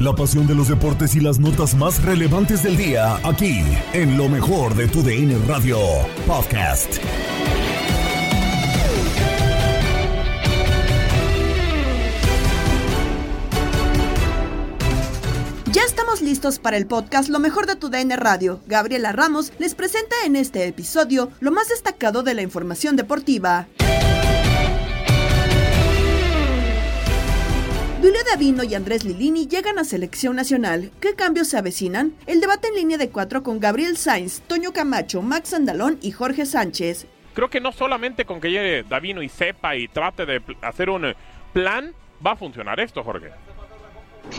La pasión de los deportes y las notas más relevantes del día, aquí, en lo mejor de tu DN Radio Podcast. Ya estamos listos para el podcast Lo mejor de tu DN Radio. Gabriela Ramos les presenta en este episodio lo más destacado de la información deportiva. Davino y Andrés Lilini llegan a selección nacional. ¿Qué cambios se avecinan? El debate en línea de cuatro con Gabriel Sainz, Toño Camacho, Max Andalón y Jorge Sánchez. Creo que no solamente con que llegue Davino y sepa y trate de hacer un plan, va a funcionar esto, Jorge.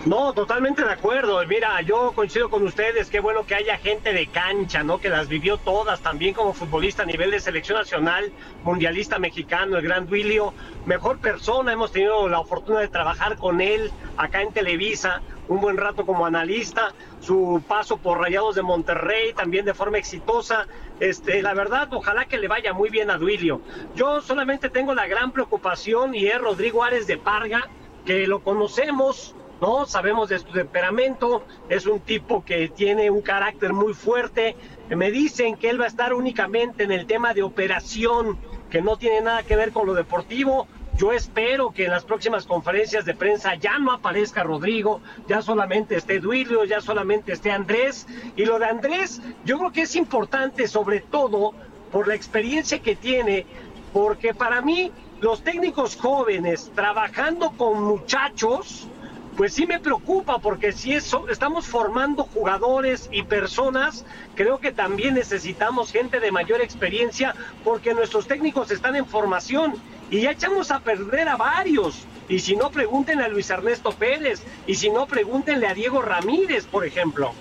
No, totalmente de acuerdo. Mira, yo coincido con ustedes. Qué bueno que haya gente de cancha, ¿no? Que las vivió todas, también como futbolista a nivel de selección nacional, mundialista mexicano, el gran Duilio. Mejor persona, hemos tenido la oportunidad de trabajar con él acá en Televisa, un buen rato como analista. Su paso por Rayados de Monterrey, también de forma exitosa. Este, la verdad, ojalá que le vaya muy bien a Duilio. Yo solamente tengo la gran preocupación y es Rodrigo Ares de Parga, que lo conocemos ¿no? Sabemos de su temperamento, es un tipo que tiene un carácter muy fuerte. Me dicen que él va a estar únicamente en el tema de operación, que no tiene nada que ver con lo deportivo. Yo espero que en las próximas conferencias de prensa ya no aparezca Rodrigo, ya solamente esté Duilio, ya solamente esté Andrés. Y lo de Andrés, yo creo que es importante sobre todo por la experiencia que tiene, porque para mí los técnicos jóvenes trabajando con muchachos, pues sí me preocupa porque si eso, estamos formando jugadores y personas, creo que también necesitamos gente de mayor experiencia porque nuestros técnicos están en formación y ya echamos a perder a varios. Y si no, pregúntenle a Luis Ernesto Pérez y si no, pregúntenle a Diego Ramírez, por ejemplo.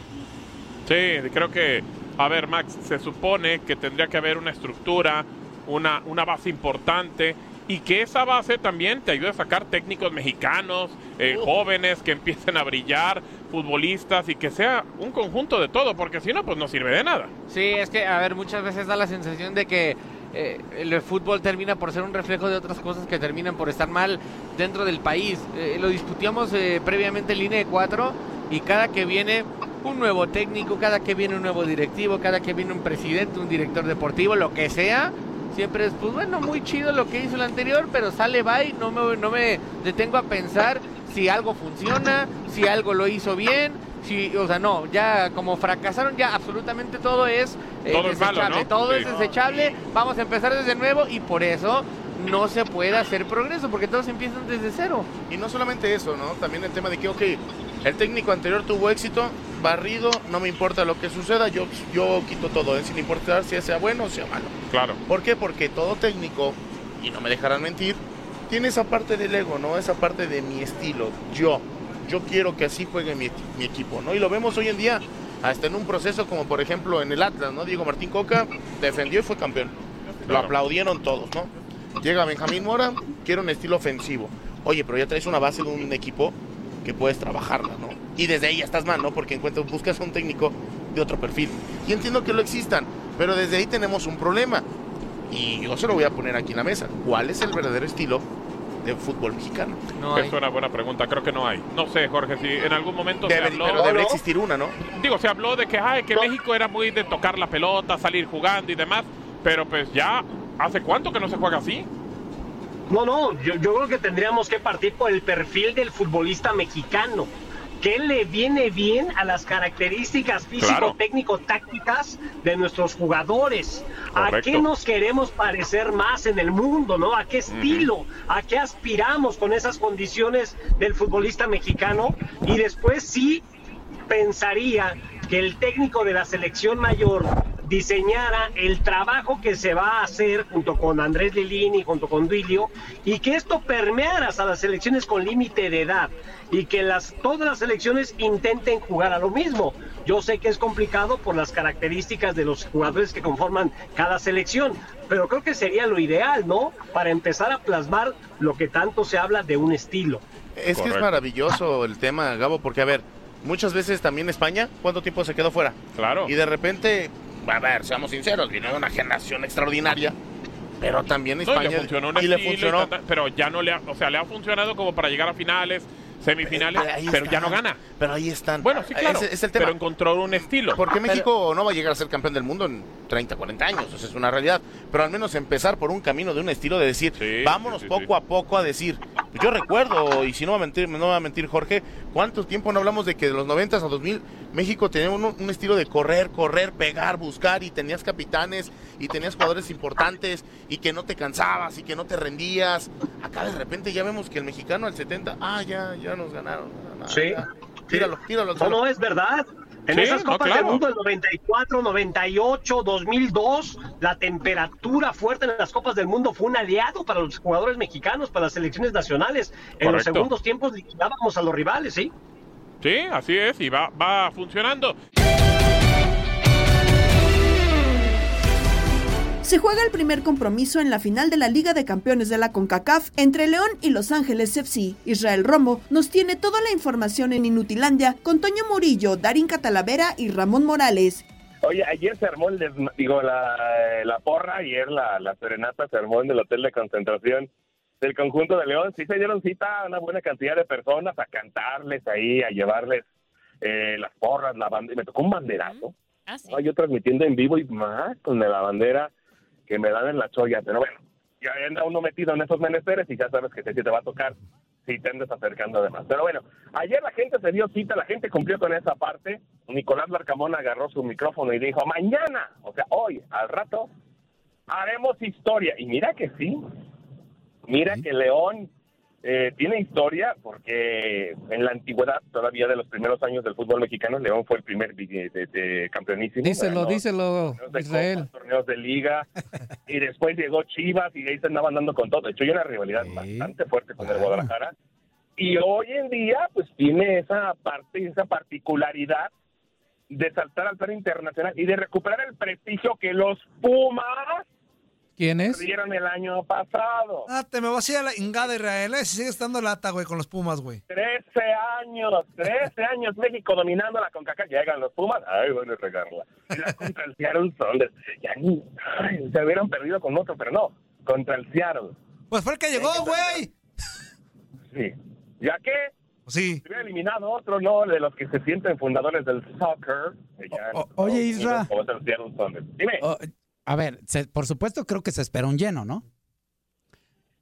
Sí, creo que, a ver, Max, se supone que tendría que haber una estructura, una, una base importante y que esa base también te ayude a sacar técnicos mexicanos, eh, jóvenes que empiecen a brillar, futbolistas y que sea un conjunto de todo, porque si no, pues no sirve de nada. Sí, es que, a ver, muchas veces da la sensación de que eh, el fútbol termina por ser un reflejo de otras cosas que terminan por estar mal dentro del país. Eh, lo discutíamos previamente en línea de cuatro y cada que viene un nuevo técnico, cada que viene un nuevo directivo, cada que viene un presidente, un director deportivo, lo que sea, siempre es, pues bueno, muy chido lo que hizo el anterior, pero sale bye, no me, no me detengo a pensar si algo funciona, si algo lo hizo bien, si, o sea, no, ya como fracasaron, ya absolutamente todo es Todo es malo, desechable, ¿no? todo Sí. es desechable, vamos a empezar desde nuevo y por eso no se puede hacer progreso porque todos empiezan desde cero. Y no solamente eso, ¿no? También el tema de que, ok, el técnico anterior tuvo éxito, barrido, no me importa lo que suceda, yo, yo quito todo, ¿eh? sin importar si sea bueno o sea malo. Claro. ¿Por qué? Porque todo técnico, y no me dejarán mentir, tiene esa parte del ego, ¿no? Esa parte de mi estilo, yo. Yo quiero que así juegue mi, mi equipo, ¿no? Y lo vemos hoy en día, hasta en un proceso como por ejemplo en el Atlas, ¿no? Diego Martín Coca defendió y fue campeón. Lo aplaudieron todos, ¿no? Llega Benjamín Mora, quiere un estilo ofensivo. Oye, pero ya traes una base de un equipo que puedes trabajarla, ¿no? Y desde ahí ya estás mal, ¿no? Porque encuentras, buscas a un técnico de otro perfil. Y entiendo que lo existan, pero desde ahí tenemos un problema. Y yo se lo voy a poner aquí en la mesa. ¿Cuál es el verdadero estilo de fútbol mexicano? No. Es una buena pregunta, creo que no hay. No sé, Jorge, si en algún momento Debe- se habló... pero debería existir una, ¿no? Digo, se habló de que, ay, que México era muy de tocar la pelota, salir jugando y demás, pero pues ya, ¿hace cuánto que no se juega así? No, no, yo, yo creo que tendríamos que partir por el perfil del futbolista mexicano. ¿Qué le viene bien a las características físico-técnico-tácticas de nuestros jugadores? ¿A qué nos queremos parecer más en el mundo, no? ¿A qué estilo? ¿A qué aspiramos con esas condiciones del futbolista mexicano? Y después sí pensaría que el técnico de la selección mayor diseñara el trabajo que se va a hacer junto con Andrés Lilini, junto con Duilio, y que esto permeara a las selecciones con límite de edad y que las, todas las selecciones intenten jugar a lo mismo. Yo sé que es complicado por las características de los jugadores que conforman cada selección, pero creo que sería lo ideal, ¿no? Para empezar a plasmar lo que tanto se habla de un estilo. Es que es maravilloso el tema, Gabo, porque a ver, muchas veces también España, ¿cuánto tiempo se quedó fuera? Claro. Y de repente, a ver, seamos sinceros, vino una generación extraordinaria, pero también No, y España le funcionó un y le y pero ya no le ha, o sea, le ha funcionado como para llegar a finales, semifinales, Eh, pero ya no gana. Pero ahí están. Bueno, sí, claro, es el tema. pero encontró un estilo. Porque México no va a llegar a ser campeón del mundo en 30, 40 años, esa es una realidad. Pero al menos empezar por un camino de un estilo de decir, Sí, vámonos sí, sí, poco a poco a decir. Yo recuerdo, y si no va a mentir, no va a mentir Jorge, ¿cuánto tiempo no hablamos de que de los 90 a 2000 México tenía un, un estilo de correr, correr, pegar, buscar y tenías capitanes y tenías jugadores importantes y que no te cansabas y que no te rendías? Acá de repente ya vemos que el mexicano al 70, ah, ya, ya nos ganaron. Sí. ya. Tíralo, tíralo no, es verdad. En Sí, esas no, Copas claro. del Mundo del 94, 98, 2002, la temperatura fuerte en las Copas del Mundo fue un aliado para los jugadores mexicanos, para las selecciones nacionales. En los segundos tiempos liquidábamos a los rivales, ¿sí? Sí, así es, y va, va funcionando. Se juega el primer compromiso en la final de la Liga de Campeones de la CONCACAF entre León y Los Ángeles FC. Israel Romo nos tiene toda la información en Inutilandia con Toño Murillo, Darín Catalavera y Ramón Morales. Oye, ayer se armó el desma- digo, la, la porra, ayer la, la serenata se armó en el hotel de concentración del conjunto de León. Sí se dieron cita a una buena cantidad de personas a cantarles ahí, a llevarles eh, las porras, la bandera. Me tocó un banderazo. Ah, sí. Yo transmitiendo en vivo y más con la bandera que me dan en la cholla. Pero bueno, ya anda uno metido en esos menesteres y ya sabes que te, te va a tocar si te andas acercando además. Pero bueno, ayer la gente se dio cita, la gente cumplió con esa parte. Nicolás Larcamón agarró su micrófono y dijo, mañana, o sea, hoy, al rato, haremos historia. Y mira que sí, mira que León eh, tiene historia porque en la antigüedad, todavía de los primeros años del fútbol mexicano, León fue el primer vi- de, de campeonísimo. Díselo, Ganó díselo, torneos de Israel. Torneos de liga y después llegó Chivas y ahí se andaban dando con todo. De hecho, hay una rivalidad Sí. bastante fuerte con el. Guadalajara y hoy en día pues tiene esa parte, esa particularidad de saltar al plano internacional y de recuperar el prestigio que los Pumas ¿Quién es? perdieron el año pasado. Ah, te me vas a ir a la ingada, Israel, ¿eh? Si sigues estando lata, güey, con los Pumas, güey. 13 años, 13 años México dominando la CONCACAF. Llegan los Pumas, ay, van a regarla. Y la contra el Seattle Sounders. Ya ni, ay, se hubieran perdido con otro, pero no, contra el Seattle. Pues fue el que llegó, güey. Sí. ¿Ya qué? Sí. Se hubiera eliminado otro, ¿no? De los que se sienten fundadores del soccer. que ya O- oye, Isra. Dime, a ver, se- por supuesto creo que se espera un lleno, ¿no?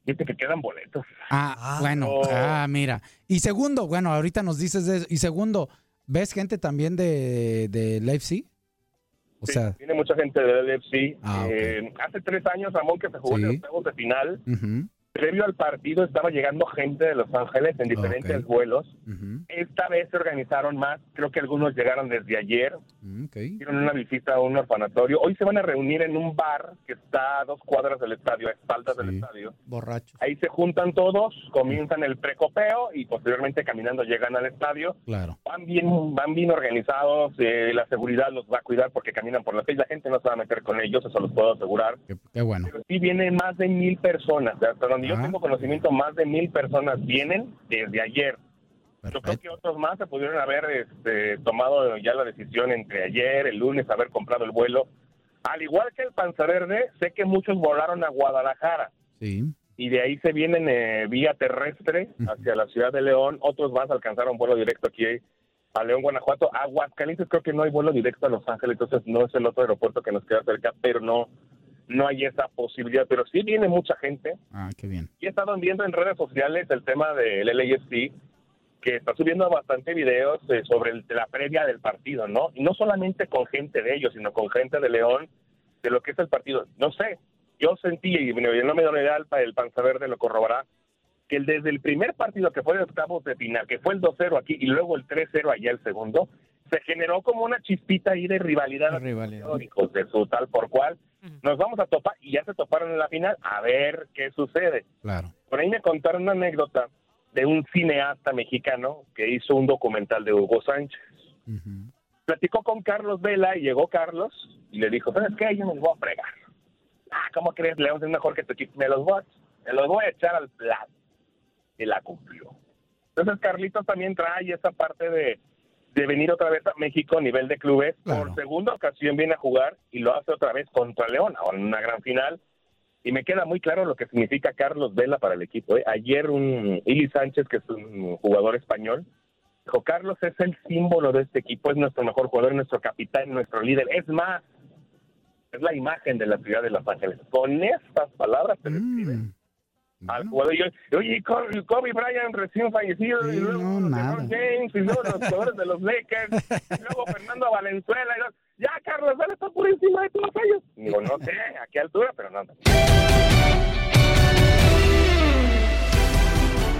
dice que quedan boletos. Ah, Ah, bueno, no. ah, mira. Y segundo, bueno, ahorita nos dices de eso. Y segundo, ¿ves gente también de, de Leipzig? O Sí, sea, Viene mucha gente del LFC. Ah. Eh, hace tres años, Ramón, que se jugó en Sí. los octavos de final. ujú, Previo al partido estaba llegando gente de Los Ángeles en diferentes Ok. vuelos. ujú, Esta vez se organizaron más. Creo que algunos llegaron desde ayer. mm, ok. Hicieron una visita a un orfanatorio. Hoy se van a reunir en un bar que está a dos cuadras del estadio, a espaldas del Sí. estadio. Borrachos. Ahí se juntan todos, comienzan el precopeo y posteriormente caminando llegan al estadio. Claro. Van bien, van bien organizados, eh, la seguridad los va a cuidar porque caminan por la calle. La gente no se va a meter con ellos, eso los puedo asegurar. Qué, qué bueno. Pero sí vienen más de mil personas. Hasta donde yo tengo conocimiento, más de mil personas vienen desde ayer. Yo creo que otros más se pudieron haber este, tomado ya la decisión entre ayer, el lunes, haber comprado el vuelo. Al igual que el Panza Verde, sé que muchos volaron a Guadalajara Sí. y de ahí se vienen eh, vía terrestre hacia la ciudad de León. Otros más alcanzaron vuelo directo aquí a León, Guanajuato. Aguascalientes creo que no hay vuelo directo a Los Ángeles, entonces no es el otro aeropuerto que nos queda cerca, pero no no hay esa posibilidad. Pero sí viene mucha gente. Ah, qué bien. Y he estado viendo en redes sociales el tema del LAFC, que está subiendo bastante videos eh, sobre el- la previa del partido, ¿no? Y no solamente con gente de ellos, sino con gente de León, de lo que es el partido. No sé, yo sentí, y no me da una idea, el, el Panza Verde lo corroborará, que el- desde el primer partido que fue de octavos de final, que fue el 2-0 aquí y luego el 3-0 allá el segundo, se generó como una chispita ahí de rivalidad, Rivalidad. hijos de su tal por cual. Nos vamos a topar y ya se toparon en la final, a ver qué sucede. Claro. Por ahí me contaron una anécdota de un cineasta mexicano que hizo un documental de Hugo Sánchez. Platicó con Carlos Vela y llegó Carlos y le dijo, ¿sabes qué? Yo me los voy a fregar. Ah, ¿cómo crees, León? Es mejor que tu equipo. Me los voy a, me los voy a echar al plato. Y la cumplió. Entonces Carlitos también trae esa parte de, de venir otra vez a México a nivel de clubes. Claro. Por segunda ocasión viene a jugar y lo hace otra vez contra León, en una gran final. Y me queda muy claro lo que significa Carlos Vela para el equipo. ¿eh? Ayer un Ili Sánchez, que es un jugador español, dijo, Carlos es el símbolo de este equipo, es nuestro mejor jugador, nuestro capitán, nuestro líder. Es más, es la imagen de la ciudad de Los Ángeles. Con estas palabras se describe Mm. Al Bueno, jugador. Yo, oye, Kobe, Kobe Bryant recién fallecido, Sí, y luego no, nada. James, y luego los jugadores de los Lakers, y luego Fernando Valenzuela. Y luego, ya, Carlos Vela está por encima de todos ellos. Y digo, no sé a qué altura, pero no.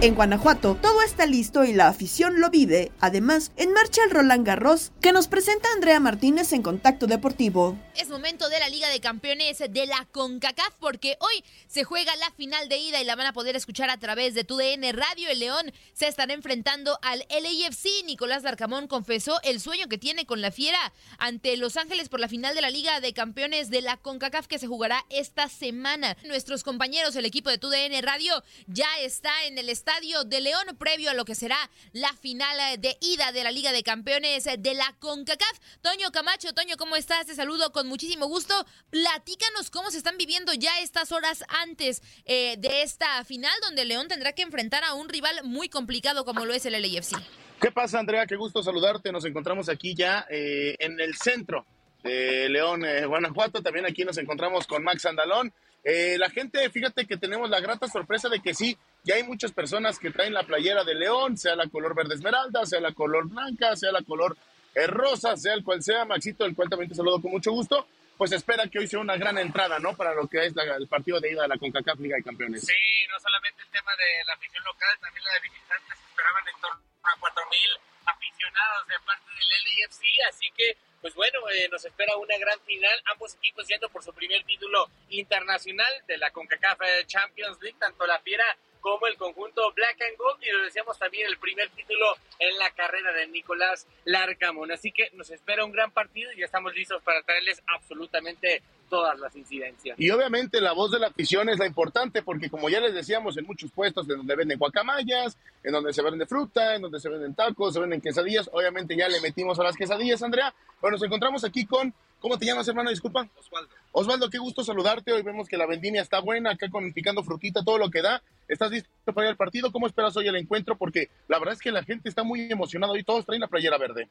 En Guanajuato, todo está listo y la afición lo vive. Además, en marcha el Roland Garros, que nos presenta Andrea Martínez en Contacto Deportivo. Es momento de la Liga de Campeones de la CONCACAF porque hoy se juega la final de ida y la van a poder escuchar a través de TUDN Radio. El León se estará enfrentando al LAFC. Nicolás Darcamón confesó el sueño que tiene con la Fiera ante Los Ángeles por la final de la Liga de Campeones de la CONCACAF que se jugará esta semana. Nuestros compañeros, el equipo de TUDN Radio, ya está en el estadio de León previo a lo que será la final eh, de ida de la Liga de Campeones eh, de la CONCACAF. Toño Camacho, Toño, ¿cómo estás? Te saludo con muchísimo gusto. Platícanos cómo se están viviendo ya estas horas antes eh, de esta final donde León tendrá que enfrentar a un rival muy complicado como lo es el LAFC. ¿Qué pasa, Andrea? Qué gusto saludarte. Nos encontramos aquí ya en el centro de León, Guanajuato. También aquí nos encontramos con Max Andalón. La gente, fíjate que tenemos la grata sorpresa de que sí, ya hay muchas personas que traen la playera de León, sea la color verde esmeralda, sea la color blanca, sea la color eh, rosa, sea el cual sea. Maxito, el cual también te saludo con mucho gusto. Pues espera que hoy sea una gran entrada, ¿no? Para lo que es la- el partido de ida de la CONCACAF Liga de Campeones. Sí, no solamente el tema de la afición local, también la de visitantes esperaban en torno a 4.000 aficionados de parte del LAFC, así que, pues bueno, eh, nos espera una gran final, ambos equipos yendo por su primer título internacional de la CONCACAF eh, Champions League, tanto la Fiera como el conjunto Black and Gold, y lo decíamos también el primer título en la carrera de Nicolás Larcamón, así que nos espera un gran partido y ya estamos listos para traerles absolutamente todas las incidencias. Y obviamente la voz de la afición es la importante porque como ya les decíamos en muchos puestos en donde venden guacamayas, en donde se venden fruta, en donde se venden tacos, se venden quesadillas, obviamente ya le metimos a las quesadillas, Andrea. Bueno, nos encontramos aquí con, ¿cómo te llamas hermano? Disculpa. Osvaldo. Osvaldo, qué gusto saludarte. Hoy vemos que la vendimia está buena, acá con picando frutita, todo lo que da. ¿Estás listo para ir al partido? ¿Cómo esperas hoy el encuentro? Porque la verdad es que la gente está muy emocionada y todos traen la playera verde.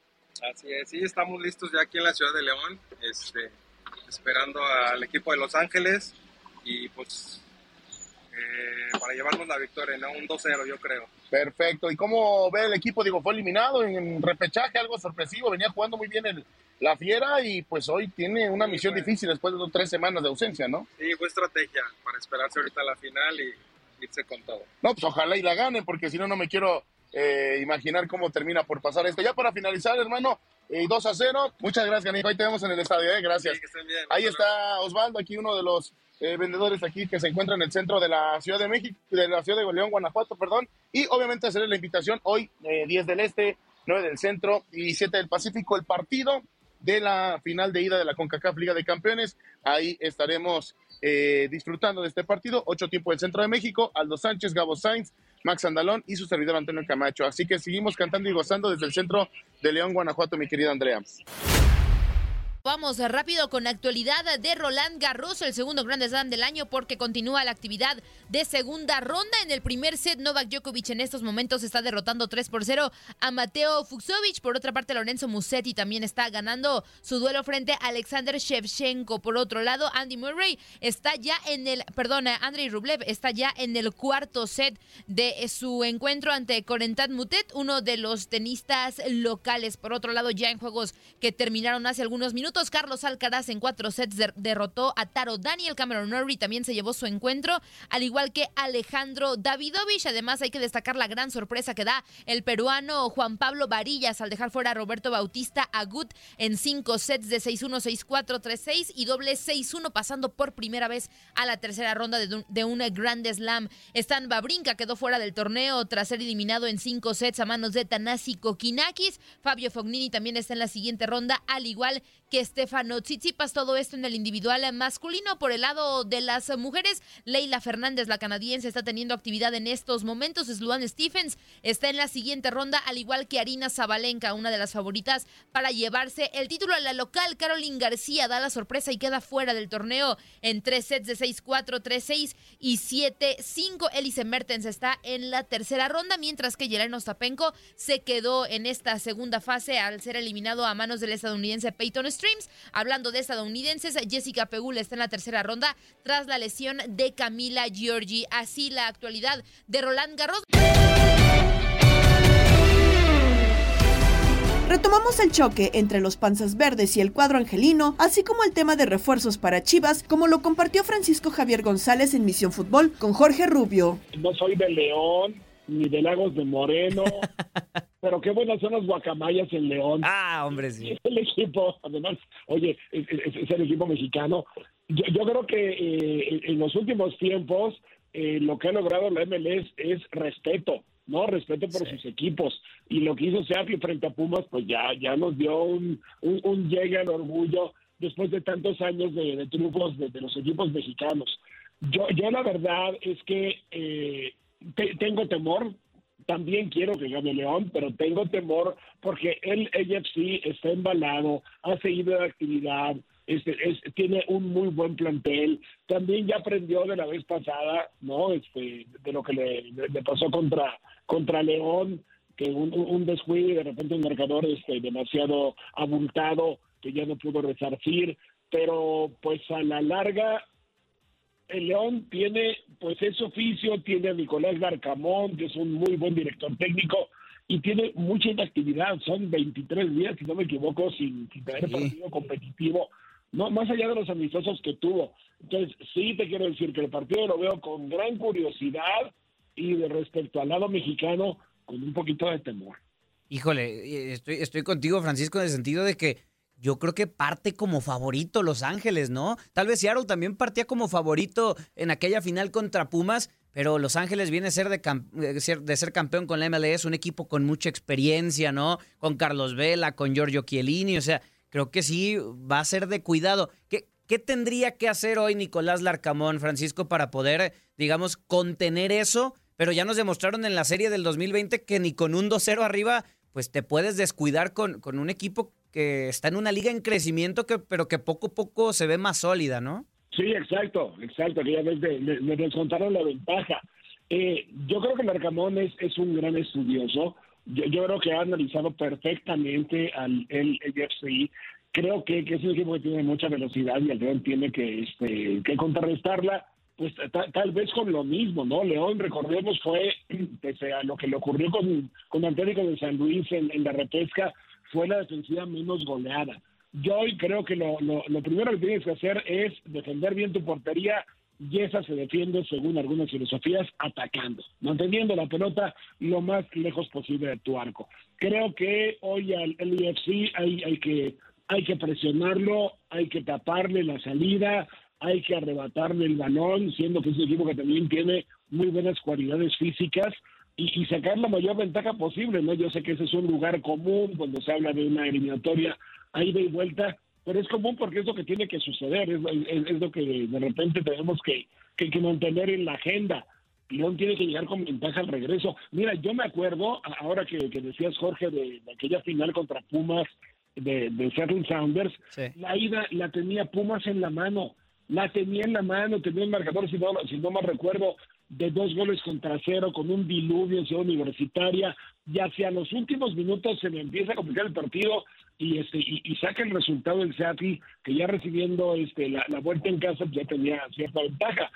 Así es, sí, estamos listos ya aquí en la ciudad de León, este, esperando al equipo de Los Ángeles y pues eh, para llevarnos la victoria, ¿no? Un 2-0 yo creo. Perfecto. ¿Y cómo ve el equipo? Digo, fue eliminado en repechaje, algo sorpresivo. Venía jugando muy bien el, la Fiera y pues hoy tiene una misión difícil después de dos, tres semanas de ausencia, ¿no? Sí, fue estrategia para esperarse ahorita la final y irse con todo. No, pues ojalá y la gane, porque si no, no me quiero eh, imaginar cómo termina por pasar esto. Ya para finalizar, hermano, eh, 2 a 0. Muchas gracias, Ganijo. Ahí te vemos en el estadio, ¿eh? Gracias. Sí, que estén bien. Ahí está Osvaldo, aquí uno de los eh, vendedores aquí que se encuentra en el centro de la Ciudad de México, de la Ciudad de León, Guanajuato, perdón. Y obviamente hacerle la invitación hoy, eh, 10 del Este, 9 del Centro y 7 del Pacífico, el partido de la final de ida de la CONCACAF Liga de Campeones. Ahí estaremos eh, disfrutando de este partido. Ocho tiempo del Centro de México, Aldo Sánchez, Gabo Sainz, Max Andalón y su servidor Antonio Camacho. Así que seguimos cantando y gozando desde el centro de León, Guanajuato, mi querida Andrea. Vamos rápido con actualidad de Roland Garros, el segundo Grand Slam del año, porque continúa la actividad de segunda ronda. En el primer set, Novak Djokovic en estos momentos está derrotando 3 por 0 a Mateo Fuxovic. Por otra parte, Lorenzo Musetti también está ganando su duelo frente a Alexander Shevchenko. Por otro lado, Andy Murray está ya en el, perdón, Andrei Rublev está ya en el cuarto set de su encuentro ante Corentat Mutet, uno de los tenistas locales. Por otro lado, ya en juegos que terminaron hace algunos minutos, Carlos Alcaraz en cuatro sets der derrotó a Taro Daniel. Cameron Norrie también se llevó su encuentro, al igual que Alejandro Davidovich. Además, hay que destacar la gran sorpresa que da el peruano Juan Pablo Varillas al dejar fuera a Roberto Bautista Agut en cinco sets de 6-1, 6-4, 3-6 y doble 6-1, pasando por primera vez a la tercera ronda de, un, de una Grand Slam. Stan Babrinka quedó fuera del torneo tras ser eliminado en cinco sets a manos de Tanasi Kokinakis. Fabio Fognini también está en la siguiente ronda, al igual que Stefano Tsitsipas. Todo esto en el individual masculino. Por el lado de las mujeres, Leila Fernández, la canadiense, está teniendo actividad en estos momentos. Sluan Stephens está en la siguiente ronda, al igual que Arina Zabalenka, una de las favoritas para llevarse el título a la local. Caroline García da la sorpresa y queda fuera del torneo en tres sets de 6-4, 3-6 y 7-5. Elise Mertens está en la tercera ronda, mientras que Yelena Ostapenko se quedó en esta segunda fase al ser eliminado a manos del estadounidense Peyton Streams. Hablando de estadounidenses, Jessica Pegula está en la tercera ronda tras la lesión de Camila Giorgi. Así la actualidad de Roland Garros. Retomamos el choque entre los panzas verdes y el cuadro angelino, así como el tema de refuerzos para Chivas, como lo compartió Francisco Javier González en Misión Fútbol con Jorge Rubio. No soy de León ni de Lagos de Moreno, pero qué buenas son las guacamayas en León. Ah, hombre, sí. Es el equipo, además, oye, es, es- es el equipo mexicano. Yo, yo creo que eh, en los últimos tiempos eh, lo que ha logrado la MLS es respeto, ¿no? Respeto por sus equipos. Y lo que hizo Seattle frente a Pumas, pues ya, ya nos dio un, un, un llegue al orgullo después de tantos años de, de triunfos de, de los equipos mexicanos. Yo, yo la verdad es que eh, te- tengo temor, también quiero que gane León, pero tengo temor porque el AFC está embalado, ha seguido la actividad, este, es, tiene un muy buen plantel, también ya aprendió de la vez pasada, ¿no? Este, de lo que le, le pasó contra, contra León, que un- un descuido y de repente un marcador este, demasiado abultado que ya no pudo resarcir, pero pues a la larga el León tiene, pues es oficio, tiene a Nicolás Garcamón, que es un muy buen director técnico, y tiene mucha inactividad, son 23 días, si no me equivoco, sin, sin tener partido competitivo, no más allá de los amistosos que tuvo. Entonces, sí te quiero decir que el partido lo veo con gran curiosidad y de respecto al lado mexicano, con un poquito de temor. Híjole, eh, estoy, estoy contigo, Francisco, en el sentido de que yo creo que parte como favorito Los Ángeles, ¿no? Tal vez Seattle también partía como favorito en aquella final contra Pumas, pero Los Ángeles viene a ser de, eh, ser- de ser campeón con la MLS, un equipo con mucha experiencia, ¿no? Con Carlos Vela, con Giorgio Chiellini, o sea, creo que sí va a ser de cuidado. ¿Qué, qué tendría que hacer hoy Nicolás Larcamón, Francisco, para poder, digamos, contener eso? Pero ya nos demostraron en la serie del 2020 que ni con un 2-0 arriba, pues te puedes descuidar con, con un equipo que está en una liga en crecimiento, que, pero que poco a poco se ve más sólida, ¿no? Sí, exacto, exacto, de- le, le descontaron la ventaja. Eh, yo creo que Larcamón es, es un gran estudioso. Yo, yo creo que ha analizado perfectamente al el AFC. Creo que, que es un equipo que tiene mucha velocidad y el León tiene que, este, que contrarrestarla pues ta- tal vez con lo mismo, ¿no? León, recordemos, fue, pese a lo que le ocurrió con, con Atlético de San Luis en, en la repesca, fue la defensiva menos goleada. Yo hoy creo que lo, lo, lo primero que tienes que hacer es defender bien tu portería y esa se defiende, según algunas filosofías, atacando, manteniendo la pelota lo más lejos posible de tu arco. Creo que hoy al LFC hay, hay, que, hay que presionarlo, hay que taparle la salida, hay que arrebatarle el balón, siendo que es un equipo que también tiene muy buenas cualidades físicas y, y sacar la mayor ventaja posible, ¿no? Yo sé que ese es un lugar común cuando se habla de una eliminatoria a ida y vuelta, pero es común porque es lo que tiene que suceder, es, es- es lo que de repente tenemos que, que, que mantener en la agenda. León tiene que llegar con ventaja al regreso. Mira, yo me acuerdo, ahora que, que decías, Jorge, de, de aquella final contra Pumas de, de Seattle Sounders, la ida la tenía Pumas en la mano, la tenía en la mano, tenía un marcador, si no, si no mal recuerdo, de dos goles contra cero, con un diluvio en Ciudad Universitaria, y hacia los últimos minutos se me empieza a complicar el partido y este y, y saca el resultado del Seattle, que ya recibiendo este la, vuelta en casa ya tenía cierta ventaja.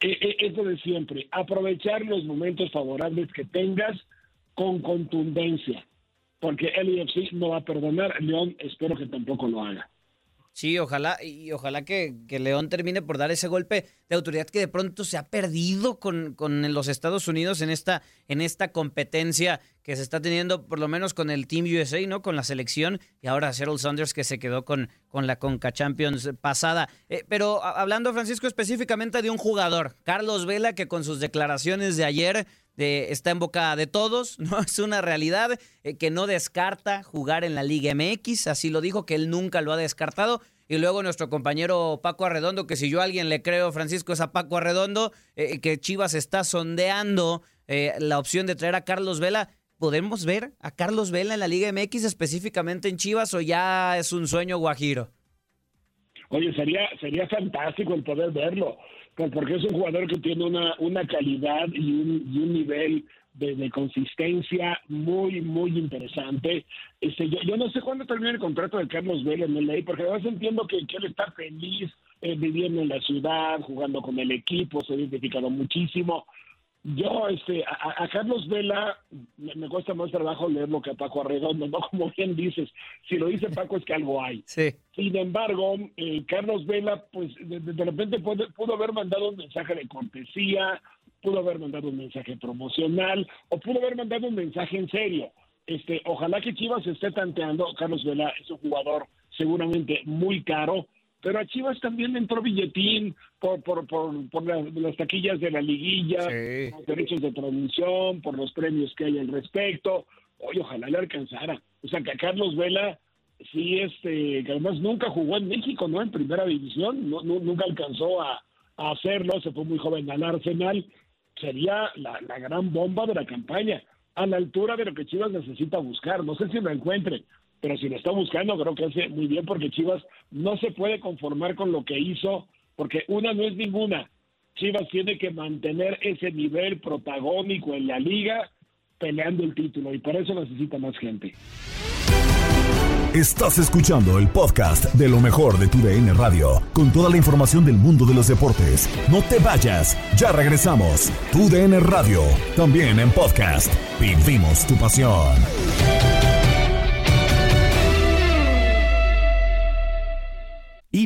Eh, eh, es lo de siempre, aprovechar los momentos favorables que tengas con contundencia, porque el IFC no va a perdonar, León espero que tampoco lo haga. Sí, ojalá, y ojalá que, que León termine por dar ese golpe de autoridad que de pronto se ha perdido con, con los Estados Unidos en esta, en esta competencia que se está teniendo, por lo menos con el Team USA, ¿no? Con la selección, y ahora Seattle Saunders que se quedó con, con la Conca Champions pasada. Eh, pero hablando, Francisco, específicamente de un jugador, Carlos Vela, que con sus declaraciones de ayer está en boca de todos, ¿no? Es una realidad eh, que no descarta jugar en la Liga MX, así lo dijo, que él nunca lo ha descartado. Y luego nuestro compañero Paco Arredondo, que si yo a alguien le creo, Francisco, es a Paco Arredondo, eh, que Chivas está sondeando la opción de traer a Carlos Vela. ¿Podemos ver a Carlos Vela en la Liga MX específicamente en Chivas o ya es un sueño guajiro? Oye, sería, sería fantástico el poder verlo, por- porque es un jugador que tiene una, una calidad y un, y un nivel de, consistencia muy, muy interesante. Este, yo, yo no sé cuándo termina el contrato de Carlos Vela en el ley, porque además entiendo que, que él está feliz eh, viviendo en la ciudad, jugando con el equipo, se ha identificado muchísimo. Yo, este, a, a Carlos Vela me, me cuesta más trabajo leerlo que a Paco Arredondo, ¿no? Como bien dices, si lo dice Paco es que algo hay. Sí. Sin embargo, eh, Carlos Vela, pues de, de repente puede- pudo haber mandado un mensaje de cortesía, pudo haber mandado un mensaje promocional o pudo haber mandado un mensaje en serio. Este, ojalá que Chivas esté tanteando. Carlos Vela es un jugador seguramente muy caro, pero a Chivas también le entró billetín por, por, por, por la- las taquillas de la liguilla, los derechos de transmisión, por los premios que hay al respecto. Oye, ojalá le alcanzara. O sea, que a Carlos Vela sí, este, que además nunca jugó en México, ¿no? En primera división, no, no- nunca alcanzó a, a hacerlo, se fue muy joven al Arsenal. Sería la, la gran bomba de la campaña, a la altura de lo que Chivas necesita buscar. No sé si lo encuentre, pero si lo está buscando, creo que hace muy bien porque Chivas no se puede conformar con lo que hizo, porque una no es ninguna. Chivas tiene que mantener ese nivel protagónico en la liga peleando el título y para eso necesita más gente. Estás escuchando el podcast de lo mejor de tu DN Radio, con toda la información del mundo de los deportes. No te vayas, ya regresamos. Tu DN Radio, también en podcast. Vivimos tu pasión.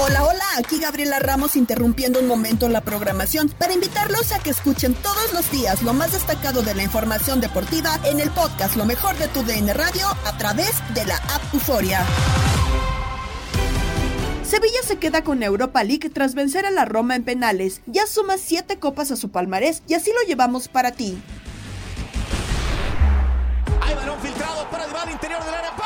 Hola, hola, aquí Gabriela Ramos interrumpiendo un momento la programación para invitarlos a que escuchen todos los días lo más destacado de la información deportiva en el podcast Lo mejor de tu DN Radio a través de la app Euforia. Sevilla se queda con Europa League tras vencer a la Roma en penales. Ya suma siete copas a su palmarés y así lo llevamos para ti. Hay balón filtrado para el interior del área.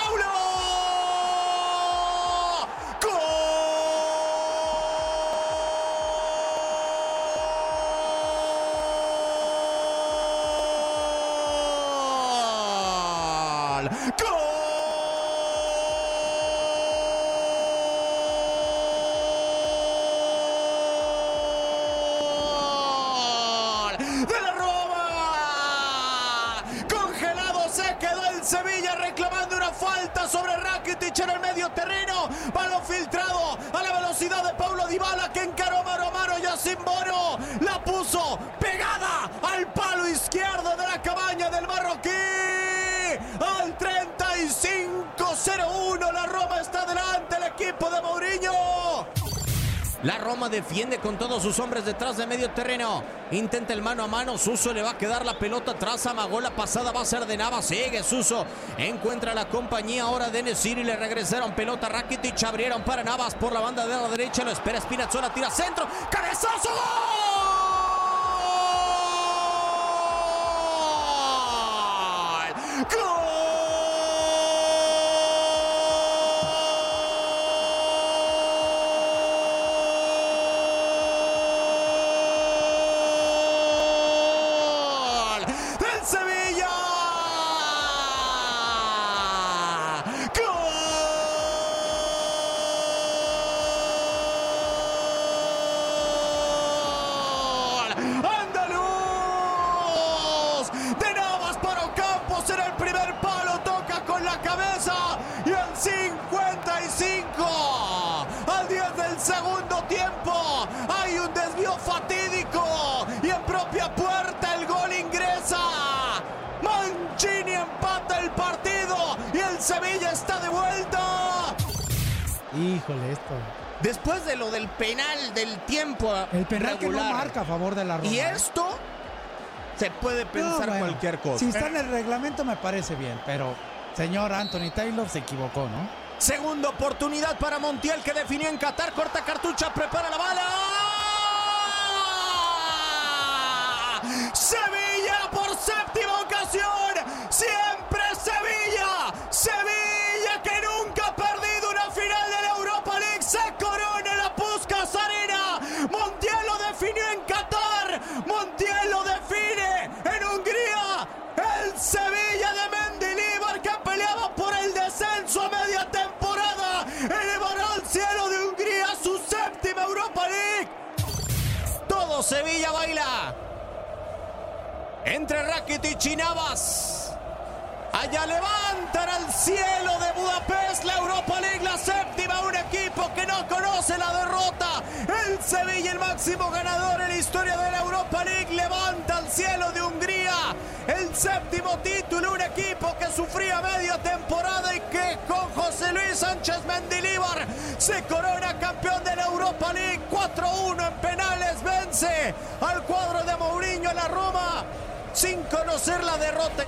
Roma defiende con todos sus hombres detrás de medio terreno. Intenta el mano a mano. Suso le va a quedar la pelota atrás. Amagó la pasada. Va a ser de Navas. Sigue Suso. Encuentra la compañía ahora de Nesiri. Le regresaron pelota. Rakitic abrieron para Navas por la banda de la derecha. Lo espera Spinazzola. Tira centro. ¡Cabezazo! ¡Gol! ¡Gol! El penal que no marca a favor de la Roma. Y ¿eh? esto se puede pensar No, bueno, cualquier cosa. Si está en el reglamento me parece bien, pero señor Anthony Taylor se equivocó, ¿no? Segunda oportunidad para Montiel que definió en Qatar. Corta cartucha, prepara la bala. Por Montiel lo define en Hungría. El Sevilla de Mendilibar que peleaba por el descenso a media temporada. Elevará al cielo de Hungría su séptima Europa League. Todo Sevilla baila. Entre Rakitic y Navas. Allá levantan al cielo de Budapest la Europa League, la séptima, un equipo que no conoce la derrota. El Sevilla, el máximo ganador en la historia de la Europa League, levanta al cielo de Hungría el séptimo título, un equipo que sufría media temporada y que con José Luis Sánchez Mendilíbar se corona campeón de la Europa League. 4-1 en penales, vence al cuadro de Mourinho la Roma sin conocer la derrota.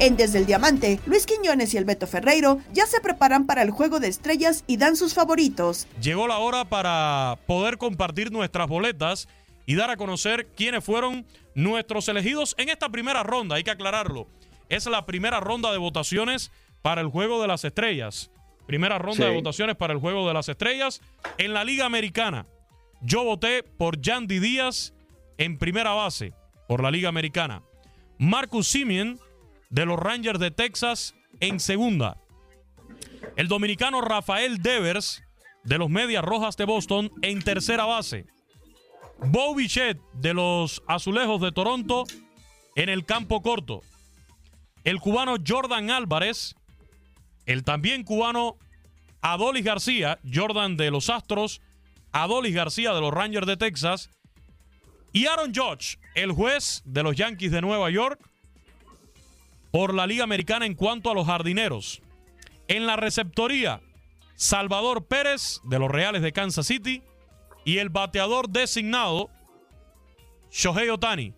En Desde el Diamante, Luis Quiñones y el Beto Ferreiro ya se preparan para el juego de estrellas y dan sus favoritos. Llegó la hora para poder compartir nuestras boletas y dar a conocer quiénes fueron nuestros elegidos en esta primera ronda. Hay que aclararlo. Es la primera ronda de votaciones para el Juego de las Estrellas. Primera ronda Sí. de votaciones para el Juego de las Estrellas en la Liga Americana. Yo voté por Yandy Díaz en primera base por la Liga Americana. Marcus Simeon de los Rangers de Texas en segunda. El dominicano Rafael Devers de los Medias Rojas de Boston en tercera base. Bo Bichette de los Azulejos de Toronto en el campo corto. El cubano Jordan Álvarez. El también cubano Adolis García, Jordan de los Astros. Adolis García de los Rangers de Texas. Y Aaron Judge, el juez de los Yankees de Nueva York por la Liga Americana en cuanto a los jardineros. En la receptoría, Salvador Pérez de los Reales de Kansas City y el bateador designado, Shohei Otani.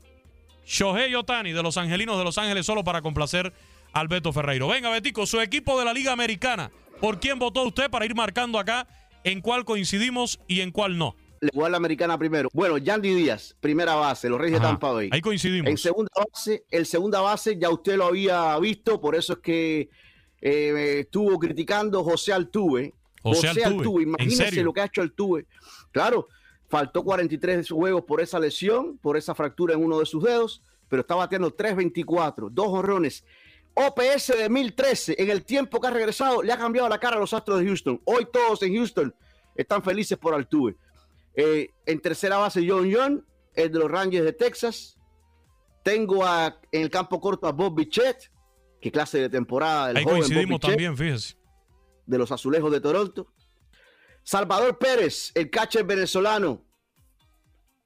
Shohei Otani de los Angelinos de Los Ángeles solo para complacer al Beto Ferreiro. Venga, Betico, su equipo de la Liga Americana. ¿Por quién votó usted para ir marcando acá en cuál coincidimos y en cuál no? Igual la americana primero. Bueno, Yandy Díaz, primera base, los Reyes Ajá, de Tampa Bay. ahí coincidimos. En segunda base, el segunda base ya usted lo había visto, por eso es que eh, estuvo criticando José Altuve. José Altuve, ¿en imagínese lo que ha hecho Altuve. Claro, faltó 43 juegos por esa lesión, por esa fractura en uno de sus dedos, pero está bateando 3.24, dos honrones. OPS de 1013, en el tiempo que ha regresado, le ha cambiado la cara a los Astros de Houston. Hoy todos en Houston están felices por Altuve. Eh, en tercera base, John Young, el de los Rangers de Texas. Tengo a, en el campo corto a Bob Bichette, qué clase de temporada. El Ahí joven Bob coincidimos Bichette, también, fíjese. De los Azulejos de Toronto. Salvador Pérez, el catcher venezolano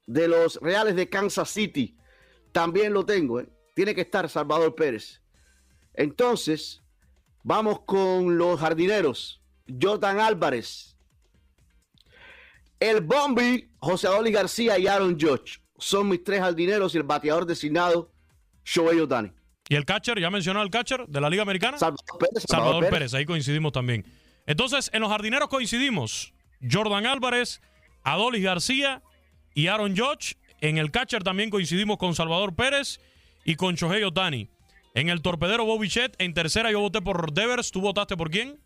de los Reales de Kansas City. También lo tengo. ¿eh? Tiene que estar Salvador Pérez. Entonces, vamos con los jardineros. Jordan Álvarez. El Bombi, José Adoli García y Aaron Judge. Son mis tres jardineros y el bateador designado, Shohei Otani. ¿Y el catcher? ¿Ya mencionó al catcher de la Liga Americana? Salvador Pérez. Salvador Pérez. Pérez, ahí coincidimos también. Entonces, en los jardineros coincidimos. Jordan Álvarez, Adolis García y Aaron Judge. En el catcher también coincidimos con Salvador Pérez y con Shohei Otani. En el torpedero Bobby Chet, en tercera yo voté por Devers. ¿Tú votaste por quién?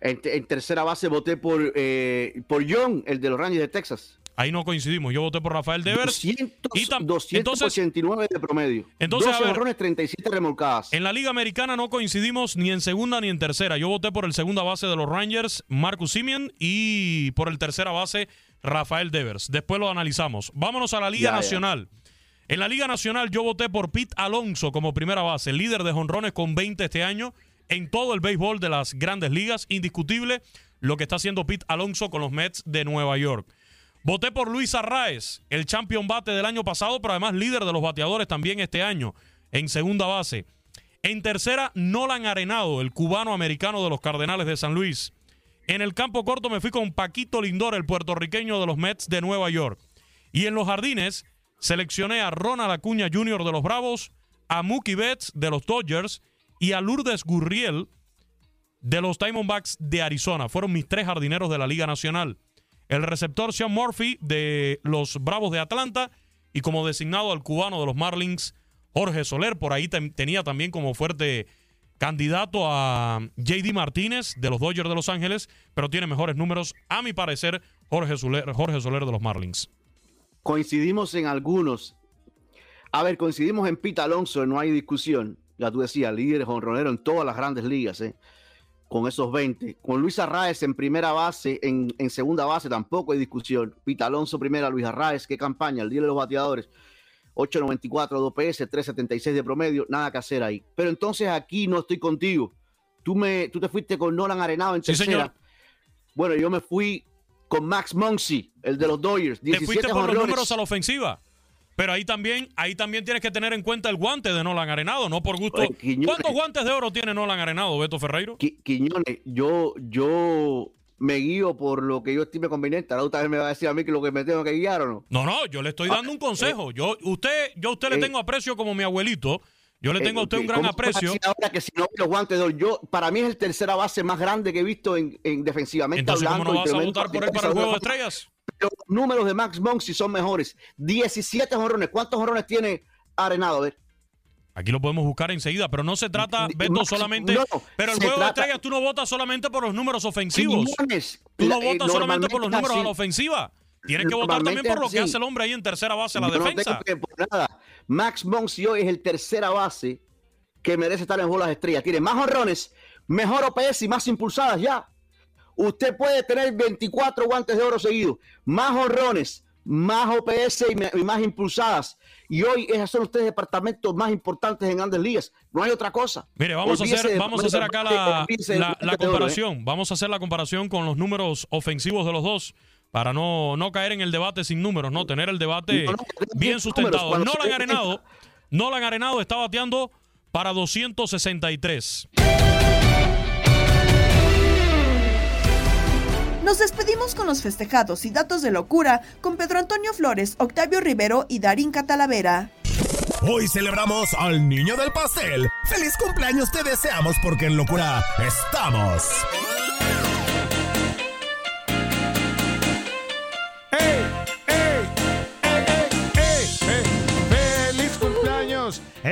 En, en tercera base voté por, eh, por John, el de los Rangers de Texas. Ahí no coincidimos. Yo voté por Rafael Devers. 200, Y tam- 289 de promedio. Entonces, 12 a ver. honrones, 37 remolcadas. En la Liga Americana no coincidimos ni en segunda ni en tercera. Yo voté por el segunda base de los Rangers, Marcus Simeon, y por el tercera base, Rafael Devers. Después lo analizamos. Vámonos a la Liga Ya, ya. Nacional. En la Liga Nacional yo voté por Pete Alonso como primera base, líder de jonrones con 20 este año en todo el béisbol de las grandes ligas. Indiscutible lo que está haciendo Pete Alonso con los Mets de Nueva York. Voté por Luis Arraez, el champion bate del año pasado, pero además líder de los bateadores también este año en segunda base. En tercera, Nolan Arenado, el cubano americano de los Cardenales de San Luis. En el campo corto me fui con Paquito Lindor, el puertorriqueño de los Mets de Nueva York. Y en los jardines seleccioné a Ronald Acuña Jr. de los Bravos, a Mookie Betts de los Dodgers y a Lourdes Gurriel de los Diamondbacks de Arizona. Fueron mis tres jardineros de la Liga Nacional. El receptor Sean Murphy de los Bravos de Atlanta y como designado al cubano de los Marlins, Jorge Soler. Por ahí tenía también como fuerte candidato a JD Martínez de los Dodgers de Los Ángeles, pero tiene mejores números, a mi parecer, Jorge Soler, Jorge Soler de los Marlins. Coincidimos en algunos. A ver, coincidimos en Pete Alonso, no hay discusión. Ya tú decías, líder jonronero en todas las grandes ligas, ¿eh? con esos 20. Con Luis Arraez en primera base, en, en segunda base tampoco hay discusión. Pete Alonso primera, Luis Arraez, qué campaña, el líder de los bateadores. 8.94 de OPS, 3.76 de promedio, nada que hacer ahí. Pero entonces aquí no estoy contigo. Tú, me, tú te fuiste con Nolan Arenado en Sí, tercera. señor. Bueno, yo me fui con Max Muncy, el de los Dodgers. Te 17 fuiste por los números a la ofensiva. Pero ahí también, ahí también tienes que tener en cuenta el guante de Nolan Arenado, no por gusto. Oye, Quiñones. ¿Cuántos guantes de oro tiene Nolan Arenado, Beto Ferreiro? Qui- Quiñones, yo, yo me guío por lo que yo estime conveniente. Ahora usted me va a decir a mí que lo que me tengo que guiar o no. No, no, yo le estoy dando un consejo. Yo, usted, yo a usted le eh, tengo aprecio como mi abuelito. Yo le tengo a usted Eh, un gran ¿cómo aprecio. Ahora que si no los guantes de oro, yo, para mí es el tercera base más grande que he visto en, en defensivamente Entonces, ¿cómo hablando. no y vas a votar por él para el juego de estrellas? Los números de Max Muncy son mejores. 17 jonrones. ¿Cuántos jonrones tiene Arenado? A ver. Aquí lo podemos buscar enseguida, pero no se trata, Beto, Max- solamente. no, pero el juego de estrellas tú no votas solamente por los números ofensivos. Tú no eh, votas solamente por los números a la así. ofensiva. Tienes que votar también por lo que así. hace el hombre ahí en tercera base, la Yo no defensa. tengo que nada. Max Muncy hoy es el tercera base que merece estar en bolas estrellas. Tiene más honrones, mejor OPS y más impulsadas ya. Usted puede tener 24 guantes de oro seguidos, más honrones, más OPS y, más impulsadas. Y hoy esos son los tres departamentos más importantes en ligas. No hay otra cosa. Mire, vamos a hacer, de- vamos a hacer acá la, la- la oro, ¿eh? comparación. Vamos a hacer la comparación con los números ofensivos de los dos. Para no, no caer en el debate sin números, ¿no? Tener el debate No, no, bien sustentado. cuando Nolan se- Arenado, Nolan Arenado está bateando para 263. Nos despedimos con los festejados y datos de locura con Pedro Antonio Flores, Octavio Rivero y Darín Catalavera. Hoy celebramos al niño del pastel. ¡Feliz cumpleaños te deseamos porque en locura estamos!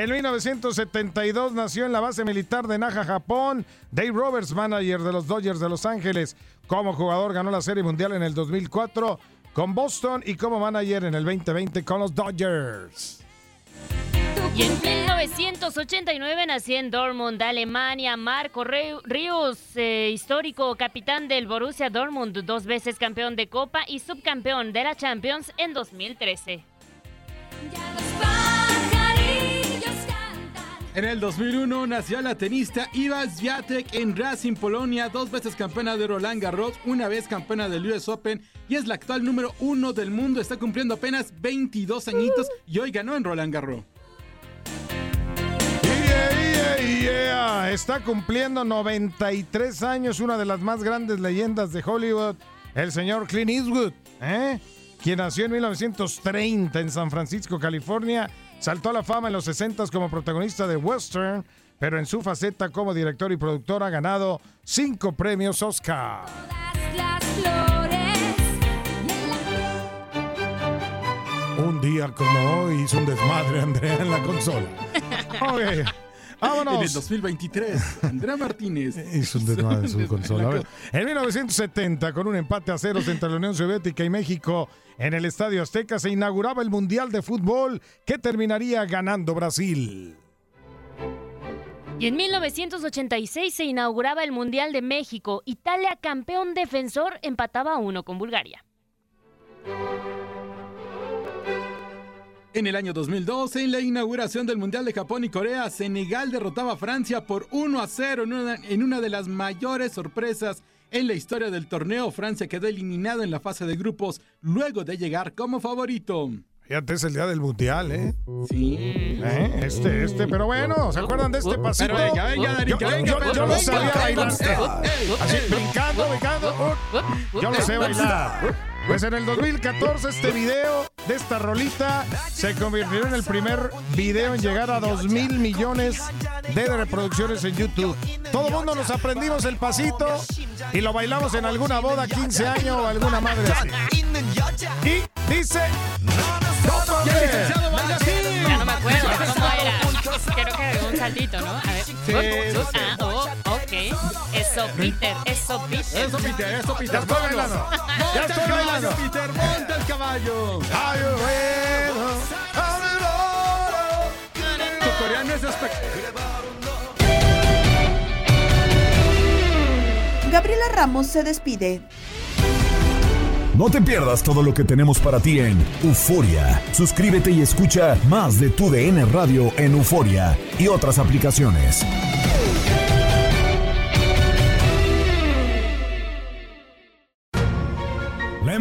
En 1972 nació en la base militar de Naha, Japón. Dave Roberts, manager de los Dodgers de Los Ángeles. Como jugador ganó la Serie Mundial en el 2004. con Boston y como manager en el 2020 con los Dodgers. Y en 1989 nació en Dortmund, Alemania, Marco Ríos, eh, histórico capitán del Borussia Dortmund, dos veces campeón de Copa y subcampeón de la Champions en 2013. En el 2001 nació la tenista Iva Swiatek en Racing, Polonia, dos veces campeona de Roland Garros, una vez campeona del US Open y es la actual número uno del mundo. Está cumpliendo apenas 22 añitos y hoy ganó en Roland Garros. Yeah, Está cumpliendo 93 años, una de las más grandes leyendas de Hollywood, el señor Clint Eastwood, ¿eh? Quien nació en 1930 en San Francisco, California. Saltó a la fama en los 60 como protagonista de western, pero en su faceta como director y productor ha ganado cinco premios Oscar. Un día como hoy hizo un desmadre Andrea en la consola. Okay. Vámonos. En el 2023, Andrea Martínez hizo un desmadre en su consola. A ver, En 1970, con un empate a ceros entre la Unión Soviética y México, en el Estadio Azteca se inauguraba el Mundial de Fútbol que terminaría ganando Brasil. Y en 1986 se inauguraba el Mundial de México. Italia, campeón defensor, empataba a uno con Bulgaria. En el año 2012, en la inauguración del Mundial de Japón y Corea, Senegal derrotaba a Francia por 1 a 0 en una, en una de las mayores sorpresas en la historia del torneo. Francia quedó eliminado en la fase de grupos luego de llegar como favorito. Fíjate, es el día del mundial, ¿eh? Sí. ¿Eh? Este, este, pero bueno, ¿se acuerdan de este pasito? Pero venga, venga, yo, venga, yo, lo sabía bailar. Así, brincando, brincando. Yo lo sé bailar. Pues en el 2014 este video de esta rolita se convirtió en el primer video en llegar a 2 mil millones de reproducciones en YouTube. Todo el mundo nos aprendimos el pasito y lo bailamos en alguna boda, 15 años o alguna madre así. Y dice... Ya no me acuerdo cómo era. Creo que un saltito, ¿no? A ver. Sí, sí. Ah, oh, ok. Eso, Peter. Eso, Peter. Eso, Peter, eso, Peter. Ya estoy bailando. Ya Monta el estoy caballo, bailando. Peter, monta el caballo. Ay, bueno, Tu coreano es espectacular. Gabriela Ramos se despide. No te pierdas todo lo que tenemos para ti en Euforia. Suscríbete y escucha más de tu DN Radio en Euforia y otras aplicaciones.